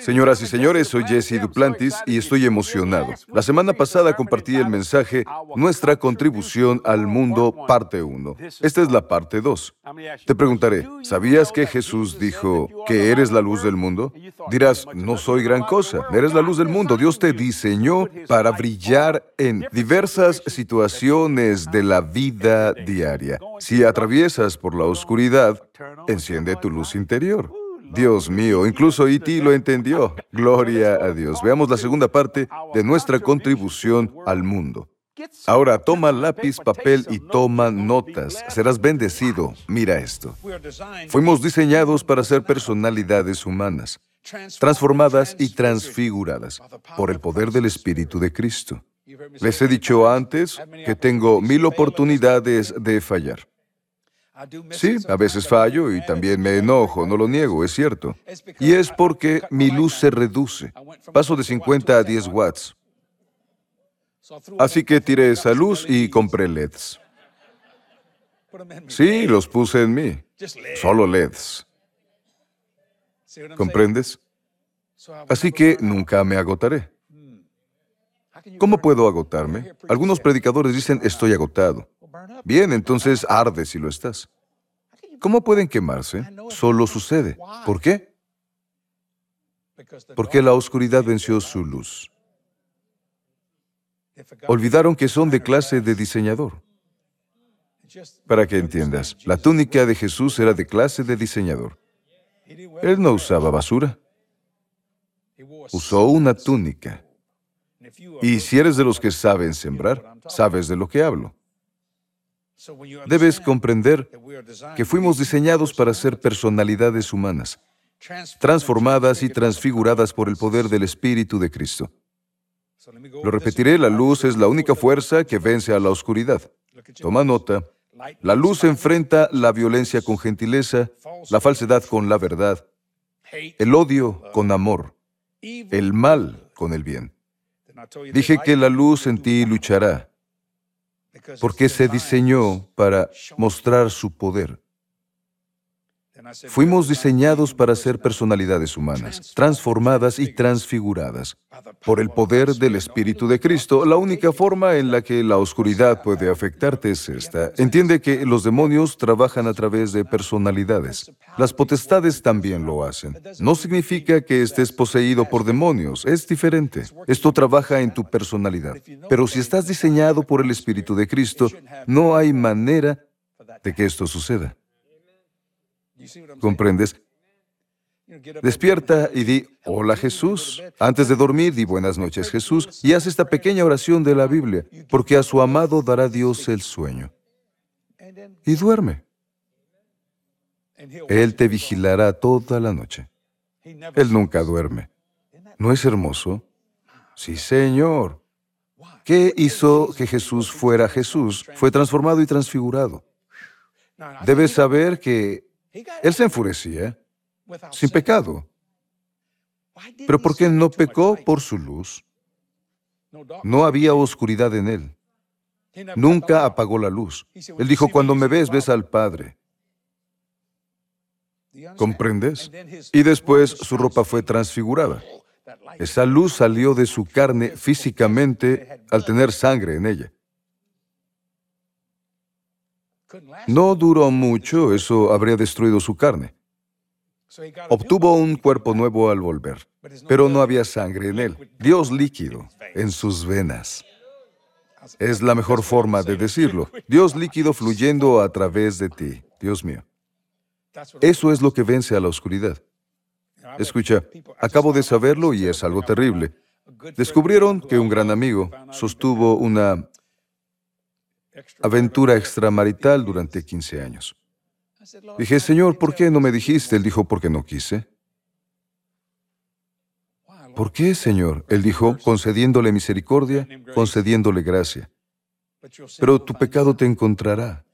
Señoras y señores, soy Jesse Duplantis y estoy emocionado. La semana pasada compartí el mensaje Nuestra contribución al mundo, parte 1. Esta es la parte 2. Te preguntaré, ¿sabías que Jesús dijo que eres la luz del mundo? Dirás, no soy gran cosa, eres la luz del mundo. Dios te diseñó para brillar en diversas situaciones de la vida diaria. Si atraviesas por la oscuridad, enciende tu luz interior. Dios mío, incluso E.T. lo entendió. Gloria a Dios. Veamos la segunda parte de nuestra contribución al mundo. Ahora toma lápiz, papel y toma notas. Serás bendecido. Mira esto. Fuimos diseñados para ser personalidades humanas, transformadas y transfiguradas por el poder del Espíritu de Cristo. Les he dicho antes que tengo mil oportunidades de fallar. Sí, a veces fallo y también me enojo, no lo niego, es cierto. Y es porque mi luz se reduce. Paso de 50 a 10 watts. Así que tiré esa luz y compré LEDs. Sí, los puse en mí. Solo LEDs. ¿Comprendes? Así que nunca me agotaré. ¿Cómo puedo agotarme? Algunos predicadores dicen estoy agotado. Bien, entonces arde si lo estás. ¿Cómo pueden quemarse? Solo sucede. ¿Por qué? Porque la oscuridad venció su luz. Olvidaron que son de clase de diseñador. Para que entiendas, la túnica de Jesús era de clase de diseñador. Él no usaba basura. Usó una túnica. Y si eres de los que saben sembrar, sabes de lo que hablo. Debes comprender que fuimos diseñados para ser personalidades humanas, transformadas y transfiguradas por el poder del Espíritu de Cristo. Lo repetiré, la luz es la única fuerza que vence a la oscuridad. Toma nota. La luz enfrenta la violencia con gentileza, la falsedad con la verdad, el odio con amor, el mal con el bien. Dije que la luz en ti luchará, porque se diseñó para mostrar su poder. Fuimos diseñados para ser personalidades humanas, transformadas y transfiguradas. Por el poder del Espíritu de Cristo, la única forma en la que la oscuridad puede afectarte es esta. Entiende que los demonios trabajan a través de personalidades. Las potestades también lo hacen. No significa que estés poseído por demonios, es diferente. Esto trabaja en tu personalidad. Pero si estás diseñado por el Espíritu de Cristo, no hay manera de que esto suceda. ¿Comprendes? Despierta y di, hola Jesús. Antes de dormir, di buenas noches Jesús y haz esta pequeña oración de la Biblia, porque a su amado dará Dios el sueño. Y duerme. Él te vigilará toda la noche. Él nunca duerme. ¿No es hermoso? Sí, Señor. ¿Qué hizo que Jesús fuera Jesús? Fue transformado y transfigurado. Debes saber que él se enfurecía sin pecado. Pero ¿por qué no pecó por su luz? No había oscuridad en él. Nunca apagó la luz. Él dijo, cuando me ves, ves al Padre. ¿Comprendes? Y después su ropa fue transfigurada. Esa luz salió de su carne físicamente al tener sangre en ella. No duró mucho, eso habría destruido su carne. Obtuvo un cuerpo nuevo al volver, pero no había sangre en él. Dios líquido en sus venas. Es la mejor forma de decirlo. Dios líquido fluyendo a través de ti, Dios mío. Eso es lo que vence a la oscuridad. Escucha, acabo de saberlo y es algo terrible. Descubrieron que un gran amigo sostuvo una aventura extramarital durante 15 años. Dije, Señor, ¿por qué no me dijiste? Él dijo, porque no quise. ¿Por qué, Señor? Él dijo, concediéndole misericordia, concediéndole gracia. Pero tu pecado te encontrará.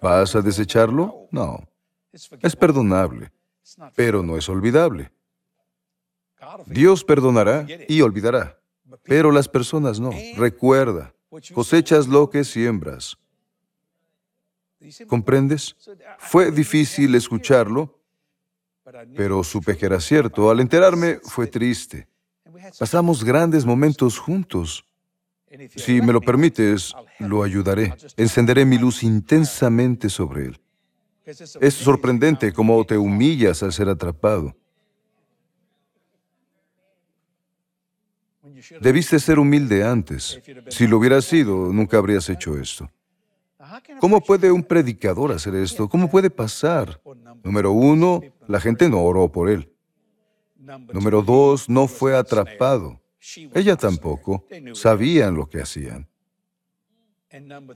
¿Vas a desecharlo? No. Es perdonable, pero no es olvidable. Dios perdonará y olvidará, pero las personas no. Recuerda, cosechas lo que siembras. ¿Comprendes? Fue difícil escucharlo, pero supe que era cierto. Al enterarme fue triste. Pasamos grandes momentos juntos. Si me lo permites, lo ayudaré. Encenderé mi luz intensamente sobre él. Es sorprendente cómo te humillas al ser atrapado. Debiste ser humilde antes. Si lo hubieras sido, nunca habrías hecho esto. ¿Cómo puede un predicador hacer esto? ¿Cómo puede pasar? Número uno, la gente no oró por él. Número dos, no fue atrapado. Ella tampoco. Sabían lo que hacían.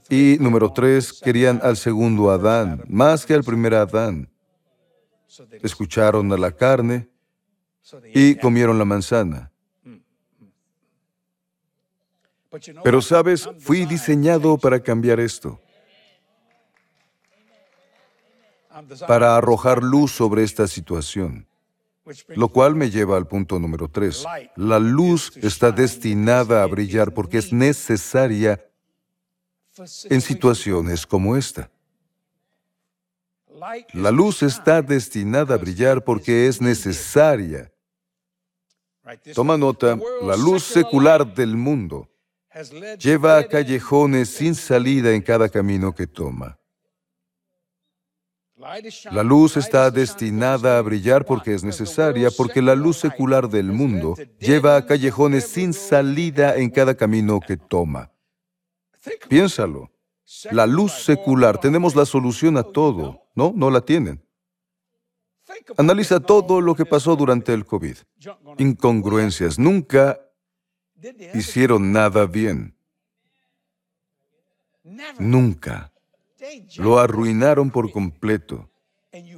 Y número tres, querían al segundo Adán, más que al primer Adán. Escucharon a la carne y comieron la manzana. Pero sabes, fui diseñado para cambiar esto, para arrojar luz sobre esta situación. Lo cual me lleva al punto número tres. La luz está destinada a brillar porque es necesaria en situaciones como esta. La luz está destinada a brillar porque es necesaria. Toma nota, la luz secular del mundo lleva a callejones sin salida en cada camino que toma. La luz está destinada a brillar porque es necesaria, porque la luz secular del mundo lleva a callejones sin salida en cada camino que toma. Piénsalo. La luz secular, tenemos la solución a todo. No, no la tienen. Analiza todo lo que pasó durante el COVID. Incongruencias. Nunca hicieron nada bien. Nunca. Lo arruinaron por completo.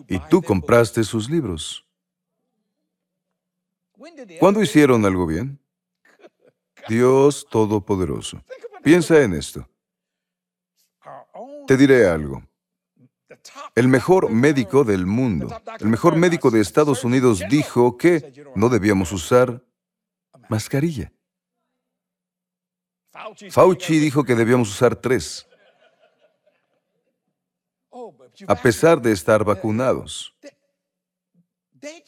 Y tú compraste sus libros. ¿Cuándo hicieron algo bien? Dios Todopoderoso. Piensa en esto. Te diré algo. El mejor médico del mundo, el mejor médico de Estados Unidos dijo que no debíamos usar mascarilla. Fauci dijo que debíamos usar tres a pesar de estar vacunados.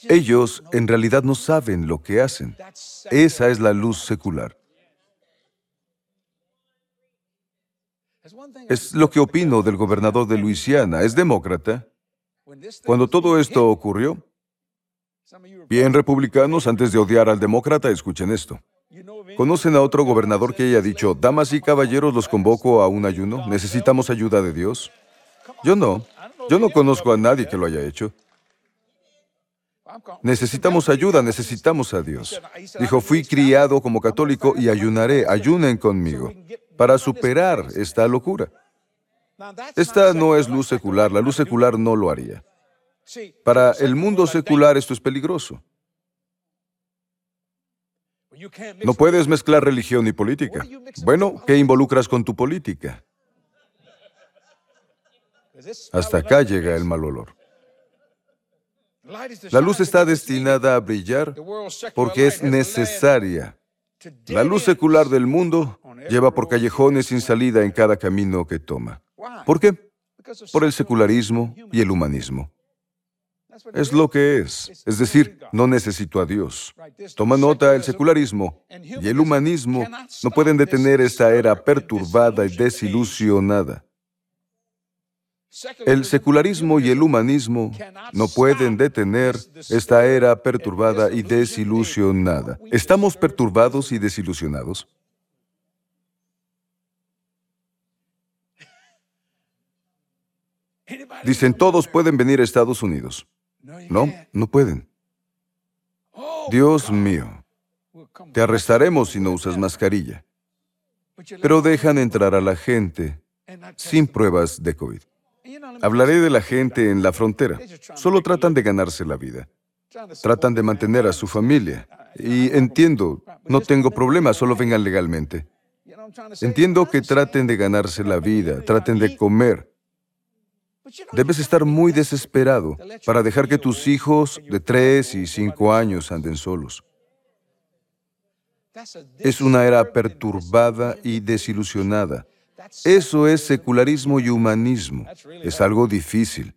Ellos en realidad no saben lo que hacen. Esa es la luz secular. Es lo que opino del gobernador de Luisiana. Es demócrata. Cuando todo esto ocurrió, bien republicanos, antes de odiar al demócrata, escuchen esto. ¿Conocen a otro gobernador que haya dicho, damas y caballeros, los convoco a un ayuno? ¿Necesitamos ayuda de Dios? Yo no. Yo no conozco a nadie que lo haya hecho. Necesitamos ayuda, necesitamos a Dios. Dijo, fui criado como católico y ayunaré, ayunen conmigo, para superar esta locura. Esta no es luz secular, la luz secular no lo haría. Para el mundo secular esto es peligroso. No puedes mezclar religión y política. Bueno, ¿qué involucras con tu política? Hasta acá llega el mal olor. La luz está destinada a brillar porque es necesaria. La luz secular del mundo lleva por callejones sin salida en cada camino que toma. ¿Por qué? Por el secularismo y el humanismo. Es lo que es. Es decir, no necesito a Dios. Toma nota, el secularismo y el humanismo no pueden detener esta era perturbada y desilusionada. El secularismo y el humanismo no pueden detener esta era perturbada y desilusionada. ¿Estamos perturbados y desilusionados? Dicen, todos pueden venir a Estados Unidos. No, no pueden. Dios mío, te arrestaremos si no usas mascarilla. Pero dejan entrar a la gente sin pruebas de COVID. Hablaré de la gente en la frontera. Solo tratan de ganarse la vida. Tratan de mantener a su familia. Y entiendo, no tengo problema, solo vengan legalmente. Entiendo que traten de ganarse la vida, traten de comer. Debes estar muy desesperado para dejar que tus hijos de tres y cinco años anden solos. Es una era perturbada y desilusionada. Eso es secularismo y humanismo. Es algo difícil.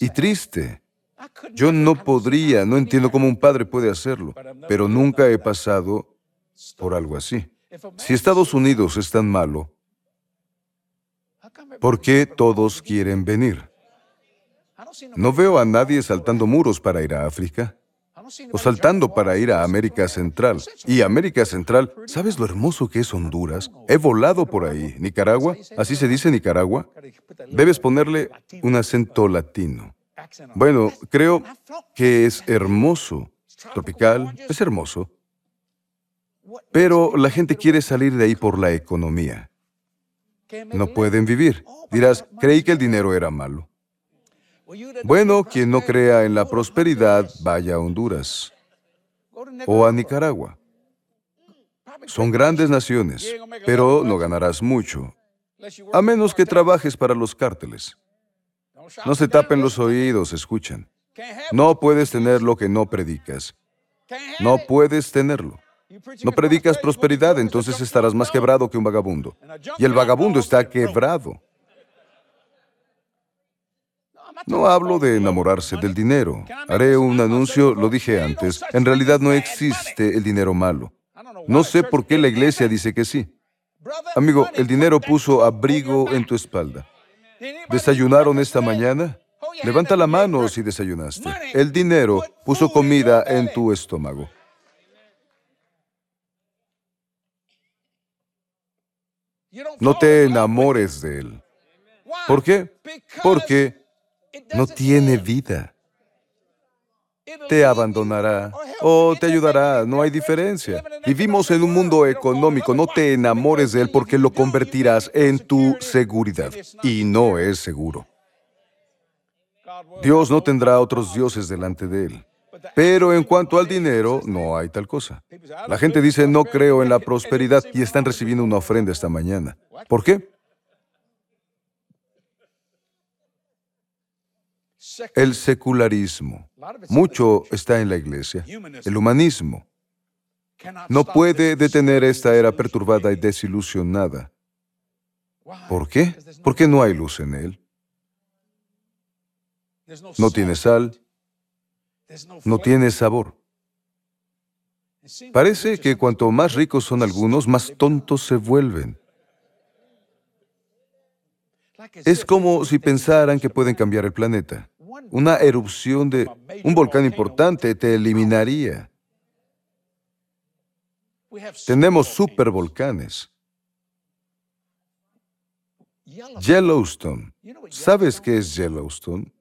y triste. Yo no podría, no entiendo cómo un padre puede hacerlo, pero nunca he pasado por algo así. Si Estados Unidos es tan malo, ¿por qué todos quieren venir? No veo a nadie saltando muros para ir a África o saltando para ir a América Central. Y América Central, ¿sabes lo hermoso que es Honduras? He volado por ahí. Nicaragua, así se dice Nicaragua. Debes ponerle un acento latino. Bueno, creo que es hermoso. Tropical, es hermoso. Pero la gente quiere salir de ahí por la economía. No pueden vivir. Dirás, creí que el dinero era malo. Bueno, quien no crea en la prosperidad, vaya a Honduras o a Nicaragua. Son grandes naciones, pero no ganarás mucho, a menos que trabajes para los cárteles. No se tapen los oídos, escuchan. No puedes tener lo que no predicas. No puedes tenerlo. No predicas prosperidad, entonces estarás más quebrado que un vagabundo. Y el vagabundo está quebrado. No hablo de enamorarse del dinero. Haré un anuncio, lo dije antes. En realidad no existe el dinero malo. No sé por qué la iglesia dice que sí. Amigo, el dinero puso abrigo en tu espalda. ¿Desayunaron esta mañana? Levanta la mano si desayunaste. El dinero puso comida en tu estómago. No te enamores de él. ¿Por qué? Porque no tiene vida. Te abandonará o te ayudará, no hay diferencia. Vivimos en un mundo económico, no te enamores de él porque lo convertirás en tu seguridad y no es seguro. Dios no tendrá otros dioses delante de él. Pero en cuanto al dinero, no hay tal cosa. La gente dice, no creo en la prosperidad y están recibiendo una ofrenda esta mañana. ¿Por qué? El secularismo. Mucho está en la iglesia. El humanismo. No puede detener esta era perturbada y desilusionada. ¿Por qué? Porque no hay luz en él. No tiene sal. No tiene sabor. Parece que cuanto más ricos son algunos, más tontos se vuelven. Es como si pensaran que pueden cambiar el planeta. Una erupción de un volcán importante te eliminaría. Tenemos supervolcanes. Yellowstone. ¿Sabes qué es Yellowstone?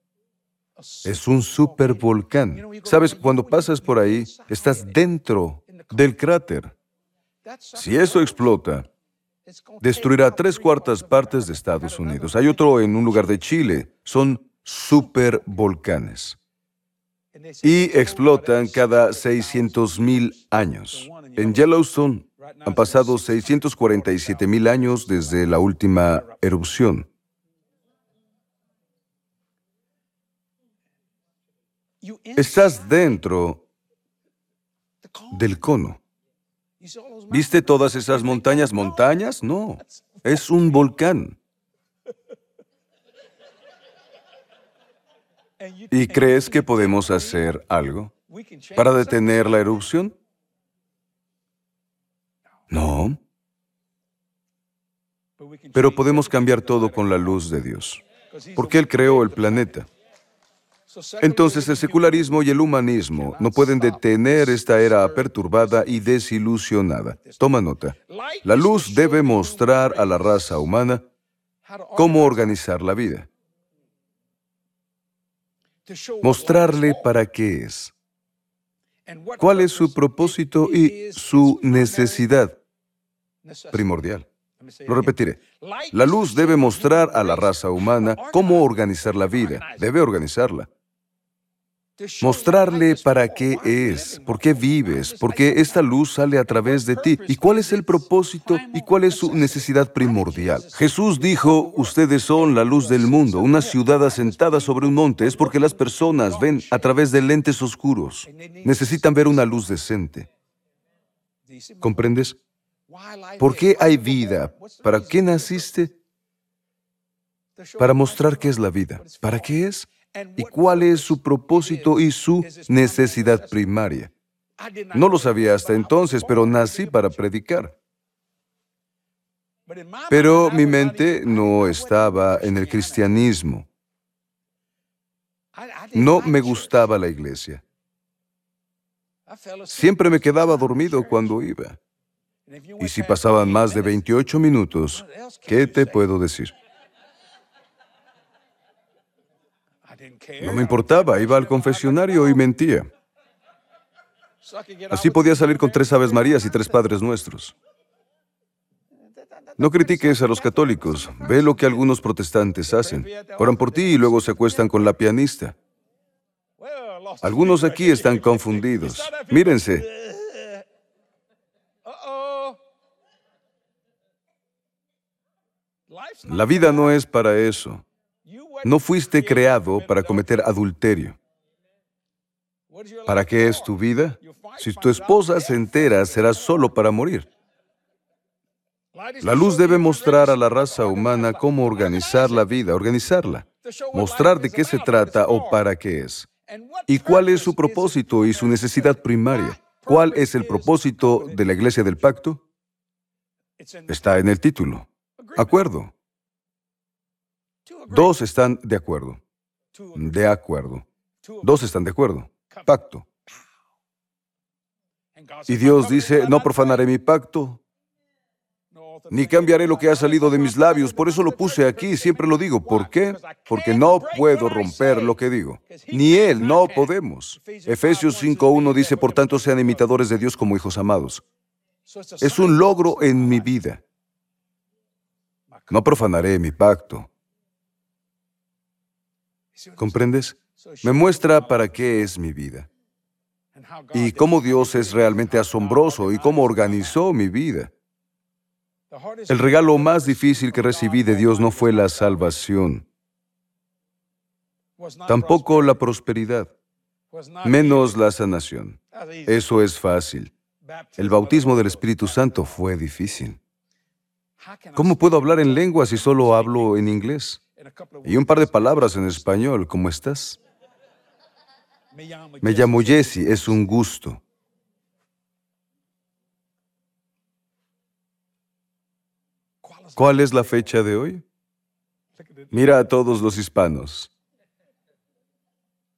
Es un supervolcán. ¿Sabes? Cuando pasas por ahí, estás dentro del cráter. Si eso explota, destruirá tres cuartas partes de Estados Unidos. Hay otro en un lugar de Chile. Son supervolcanes. Y explotan cada 600 mil años. En Yellowstone han pasado 647 mil años desde la última erupción. Estás dentro del cono. ¿Viste todas esas montañas? ¿Montañas? No, es un volcán. ¿Y crees que podemos hacer algo para detener la erupción? No. Pero podemos cambiar todo con la luz de Dios, porque Él creó el planeta. Entonces el secularismo y el humanismo no pueden detener esta era perturbada y desilusionada. Toma nota. La luz debe mostrar a la raza humana cómo organizar la vida. Mostrarle para qué es. ¿Cuál es su propósito y su necesidad primordial? Lo repetiré. La luz debe mostrar a la raza humana cómo organizar la vida. Debe organizarla. Mostrarle para qué es, por qué vives, por qué esta luz sale a través de ti y cuál es el propósito y cuál es su necesidad primordial. Jesús dijo, ustedes son la luz del mundo, una ciudad asentada sobre un monte, es porque las personas ven a través de lentes oscuros. Necesitan ver una luz decente. ¿Comprendes? ¿Por qué hay vida? ¿Para qué naciste? Para mostrar qué es la vida. ¿Para qué es? Y cuál es su propósito y su necesidad primaria. No lo sabía hasta entonces, pero nací para predicar. Pero mi mente no estaba en el cristianismo. No me gustaba la iglesia. Siempre me quedaba dormido cuando iba. Y si pasaban más de 28 minutos, ¿qué te puedo decir? No me importaba, iba al confesionario y mentía. Así podía salir con tres Aves Marías y tres Padres Nuestros. No critiques a los católicos. Ve lo que algunos protestantes hacen. Oran por ti y luego se acuestan con la pianista. Algunos aquí están confundidos. Mírense. La vida no es para eso. No fuiste creado para cometer adulterio. ¿Para qué es tu vida? Si tu esposa se entera, será solo para morir. La luz debe mostrar a la raza humana cómo organizar la vida, organizarla, mostrar de qué se trata o para qué es. ¿Y cuál es su propósito y su necesidad primaria? ¿Cuál es el propósito de la Iglesia del Pacto? Está en el título. Acuerdo. Dos están de acuerdo. De acuerdo. Dos están de acuerdo. Pacto. Y Dios dice, no profanaré mi pacto, ni cambiaré lo que ha salido de mis labios. Por eso lo puse aquí, siempre lo digo. ¿Por qué? Porque no puedo romper lo que digo. Ni Él, no podemos. Efesios 5.1 dice, por tanto, sean imitadores de Dios como hijos amados. Es un logro en mi vida. No profanaré mi pacto. ¿Comprendes? Me muestra para qué es mi vida. Y cómo Dios es realmente asombroso y cómo organizó mi vida. El regalo más difícil que recibí de Dios no fue la salvación, tampoco la prosperidad, menos la sanación. Eso es fácil. El bautismo del Espíritu Santo fue difícil. ¿Cómo puedo hablar en lengua si solo hablo en inglés? Y un par de palabras en español, ¿cómo estás? Me llamo Jesse, es un gusto. ¿Cuál es la fecha de hoy? Mira a todos los hispanos.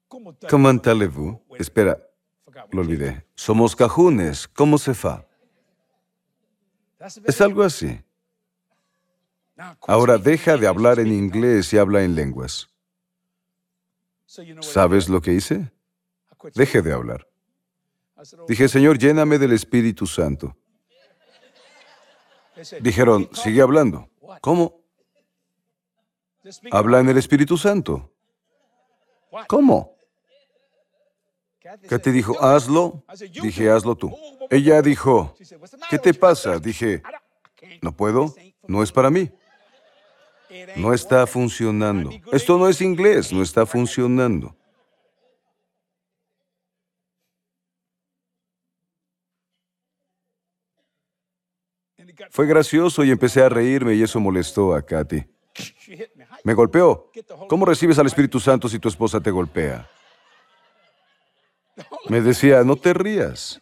¿Cómo allez-vous? Espera, lo olvidé. Somos cajunes. ¿Cómo se fa? Es algo así. Ahora deja de hablar en inglés y habla en lenguas. ¿Sabes lo que hice? Deje de hablar. Dije, Señor, lléname del Espíritu Santo. Dijeron, sigue hablando. ¿Cómo? Habla en el Espíritu Santo. ¿Cómo? ¿Qué te dijo? Hazlo. Dije, hazlo tú. Ella dijo, ¿qué te pasa? Dije, no puedo, no es para mí. No está funcionando. Esto no es inglés, no está funcionando. Fue gracioso y empecé a reírme y eso molestó a Katy. Me golpeó. ¿Cómo recibes al Espíritu Santo si tu esposa te golpea? Me decía, no te rías.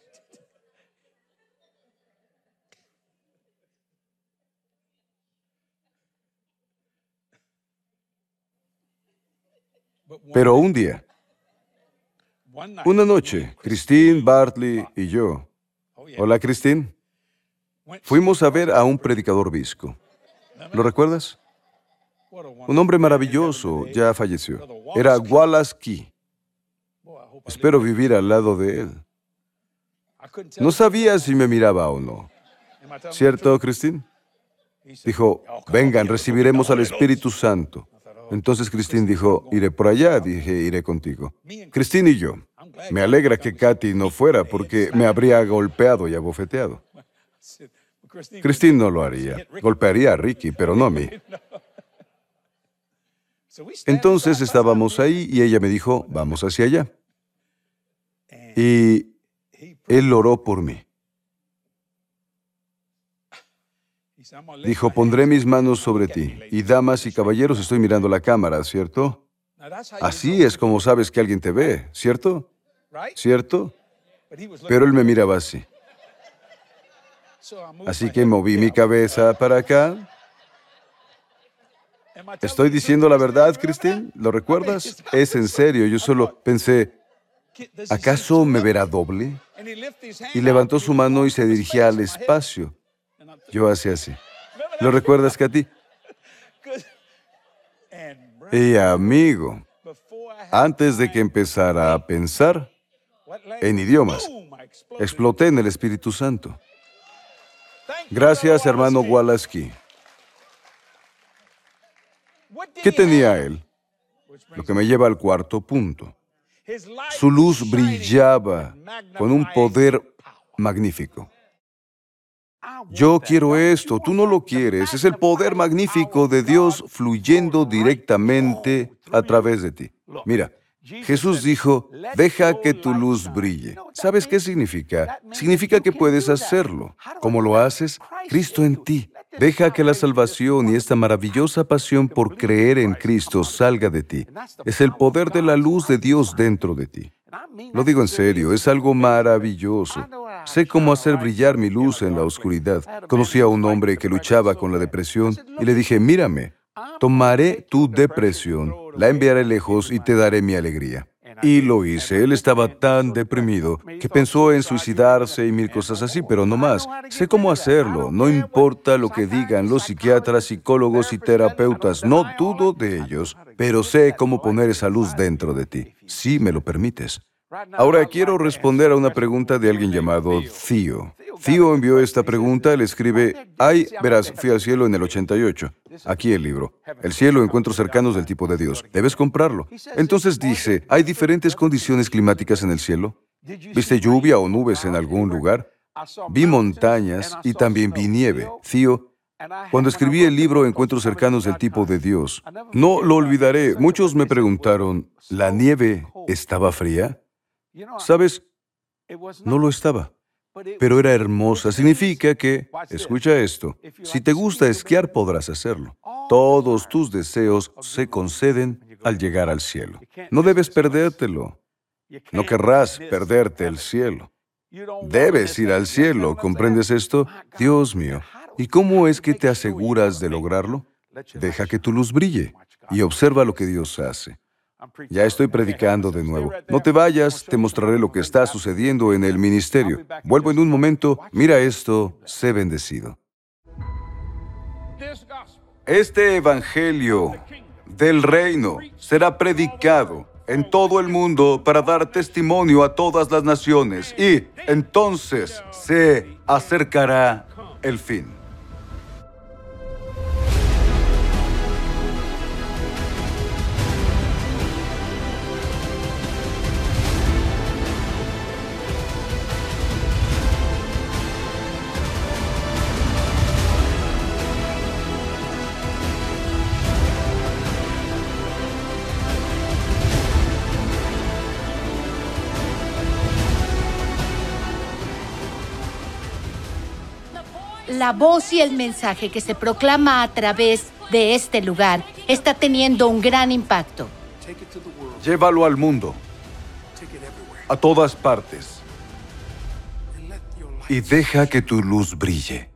Pero un día, una noche, Christine, Bartley y yo. Hola, Christine. Fuimos a ver a un predicador visco. ¿Lo recuerdas? Un hombre maravilloso, ya falleció. Era Wallace Key. Espero vivir al lado de él. No sabía si me miraba o no. ¿Cierto, Christine? Dijo, vengan, recibiremos al Espíritu Santo. Entonces Christine dijo, iré por allá. Dije, iré contigo. Christine y yo. Me alegra que Katy no fuera porque me habría golpeado y abofeteado. Christine no lo haría. Golpearía a Ricky, pero no a mí. Entonces estábamos ahí y ella me dijo, vamos hacia allá. Y él oró por mí. Dijo, pondré mis manos sobre ti. Y damas y caballeros, estoy mirando la cámara, ¿cierto? Así es como sabes que alguien te ve, ¿cierto? ¿Cierto? Pero él me miraba así. Así que moví mi cabeza para acá. ¿Estoy diciendo la verdad, Christine? ¿Lo recuerdas? Es en serio, yo solo pensé, ¿acaso me verá doble? Y levantó su mano y se dirigía al espacio. Yo hacía así. ¿Lo recuerdas, Katy? Y amigo, antes de que empezara a pensar en idiomas, exploté en el Espíritu Santo. Gracias, hermano Walaski. ¿Qué tenía él? Lo que me lleva al cuarto punto. Su luz brillaba con un poder magnífico. Yo quiero esto, tú no lo quieres. Es el poder magnífico de Dios fluyendo directamente a través de ti. Mira, Jesús dijo, deja que tu luz brille. ¿Sabes qué significa? Significa que puedes hacerlo. ¿Cómo lo haces? Cristo en ti. Deja que la salvación y esta maravillosa pasión por creer en Cristo salga de ti. Es el poder de la luz de Dios dentro de ti. Lo digo en serio, es algo maravilloso. Sé cómo hacer brillar mi luz en la oscuridad. Conocí a un hombre que luchaba con la depresión y le dije, mírame, tomaré tu depresión, la enviaré lejos y te daré mi alegría. Y lo hice. Él estaba tan deprimido que pensó en suicidarse y mil cosas así, pero no más. Sé cómo hacerlo. No importa lo que digan los psiquiatras, psicólogos y terapeutas. No dudo de ellos, pero sé cómo poner esa luz dentro de ti, si me lo permites. Ahora quiero responder a una pregunta de alguien llamado Theo. Theo envió esta pregunta, él escribe, ay, verás, fui al cielo en el 88. Aquí el libro. El cielo, encuentros cercanos del tipo de Dios. Debes comprarlo. Entonces dice, ¿hay diferentes condiciones climáticas en el cielo? ¿Viste lluvia o nubes en algún lugar? Vi montañas y también vi nieve. Theo, cuando escribí el libro Encuentros cercanos del tipo de Dios, no lo olvidaré. Muchos me preguntaron, ¿la nieve estaba fría? ¿Sabes? No lo estaba pero era hermosa. Significa que, escucha esto, si te gusta esquiar podrás hacerlo. Todos tus deseos se conceden al llegar al cielo. No debes perdértelo. No querrás perderte el cielo. Debes ir al cielo, ¿comprendes esto? Dios mío, ¿y cómo es que te aseguras de lograrlo? Deja que tu luz brille y observa lo que Dios hace. Ya estoy predicando de nuevo. No te vayas, te mostraré lo que está sucediendo en el ministerio. Vuelvo en un momento. Mira esto, sé bendecido. Este Evangelio del reino será predicado en todo el mundo para dar testimonio a todas las naciones y entonces se acercará el fin. La voz y el mensaje que se proclama a través de este lugar está teniendo un gran impacto. Llévalo al mundo, a todas partes, y deja que tu luz brille.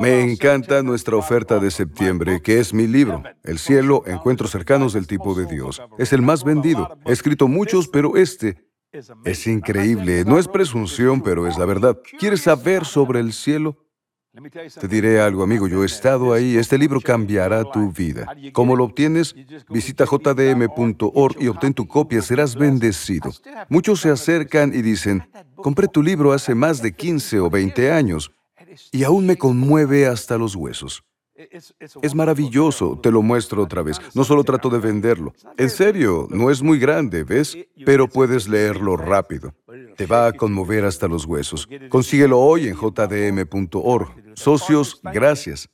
Me encanta nuestra oferta de septiembre, que es mi libro, El cielo, encuentros cercanos del tipo de Dios. Es el más vendido. He escrito muchos, pero este es increíble. No es presunción, pero es la verdad. ¿Quieres saber sobre el cielo? Te diré algo, amigo, yo he estado ahí. Este libro cambiará tu vida. ¿Cómo lo obtienes? Visita jdm.org y obtén tu copia, serás bendecido. Muchos se acercan y dicen, compré tu libro hace más de 15 o 20 años y aún me conmueve hasta los huesos. Es maravilloso, te lo muestro otra vez. No solo trato de venderlo. En serio, no es muy grande, ¿ves? Pero puedes leerlo rápido. Te va a conmover hasta los huesos. Consíguelo hoy en jdm.org. Socios, gracias.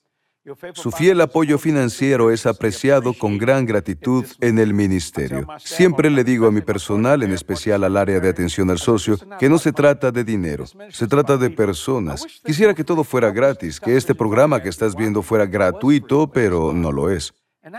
Su fiel apoyo financiero es apreciado con gran gratitud en el ministerio. Siempre le digo a mi personal, en especial al área de atención al socio, que no se trata de dinero, se trata de personas. Quisiera que todo fuera gratis, que este programa que estás viendo fuera gratuito, pero no lo es.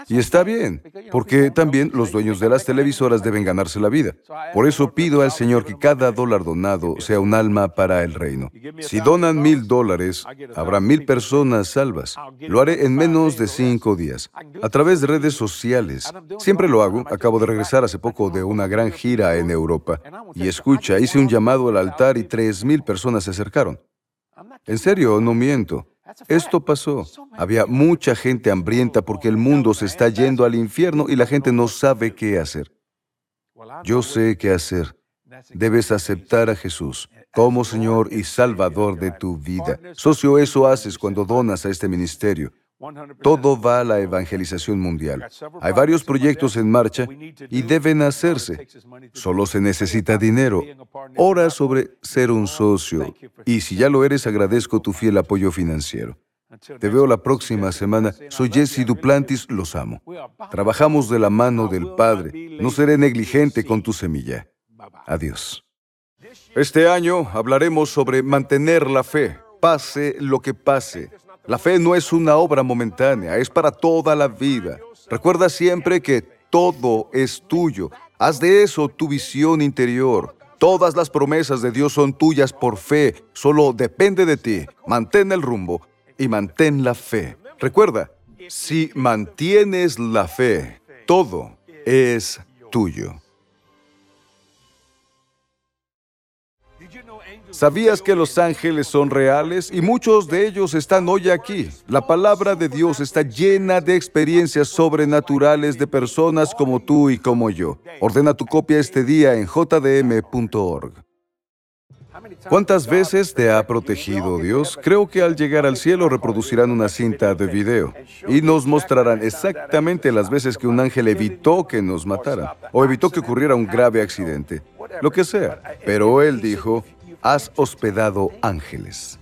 Y está bien, porque también los dueños de las televisoras deben ganarse la vida. Por eso pido al Señor que cada dólar donado sea un alma para el reino. Si donan mil dólares, habrá mil personas salvas. Lo haré en menos de cinco días, a través de redes sociales. Siempre lo hago. Acabo de regresar hace poco de una gran gira en Europa. Y escucha, hice un llamado al altar y tres mil personas se acercaron. En serio, no miento. Esto pasó. Había mucha gente hambrienta porque el mundo se está yendo al infierno y la gente no sabe qué hacer. Yo sé qué hacer. Debes aceptar a Jesús como Señor y Salvador de tu vida. Socio, eso haces cuando donas a este ministerio. Todo va a la evangelización mundial. Hay varios proyectos en marcha y deben hacerse. Solo se necesita dinero. Ora sobre ser un socio y si ya lo eres, agradezco tu fiel apoyo financiero. Te veo la próxima semana. Soy Jesse Duplantis, los amo. Trabajamos de la mano del Padre. No seré negligente con tu semilla. Adiós. Este año hablaremos sobre mantener la fe, pase lo que pase. La fe no es una obra momentánea, es para toda la vida. Recuerda siempre que todo es tuyo. Haz de eso tu visión interior. Todas las promesas de Dios son tuyas por fe. Solo depende de ti. Mantén el rumbo y mantén la fe. Recuerda, si mantienes la fe, todo es tuyo. ¿Sabías que los ángeles son reales y muchos de ellos están hoy aquí? La palabra de Dios está llena de experiencias sobrenaturales de personas como tú y como yo. Ordena tu copia este día en jdm.org. ¿Cuántas veces te ha protegido Dios? Creo que al llegar al cielo reproducirán una cinta de video y nos mostrarán exactamente las veces que un ángel evitó que nos mataran o evitó que ocurriera un grave accidente, lo que sea. Pero él dijo, has hospedado ángeles.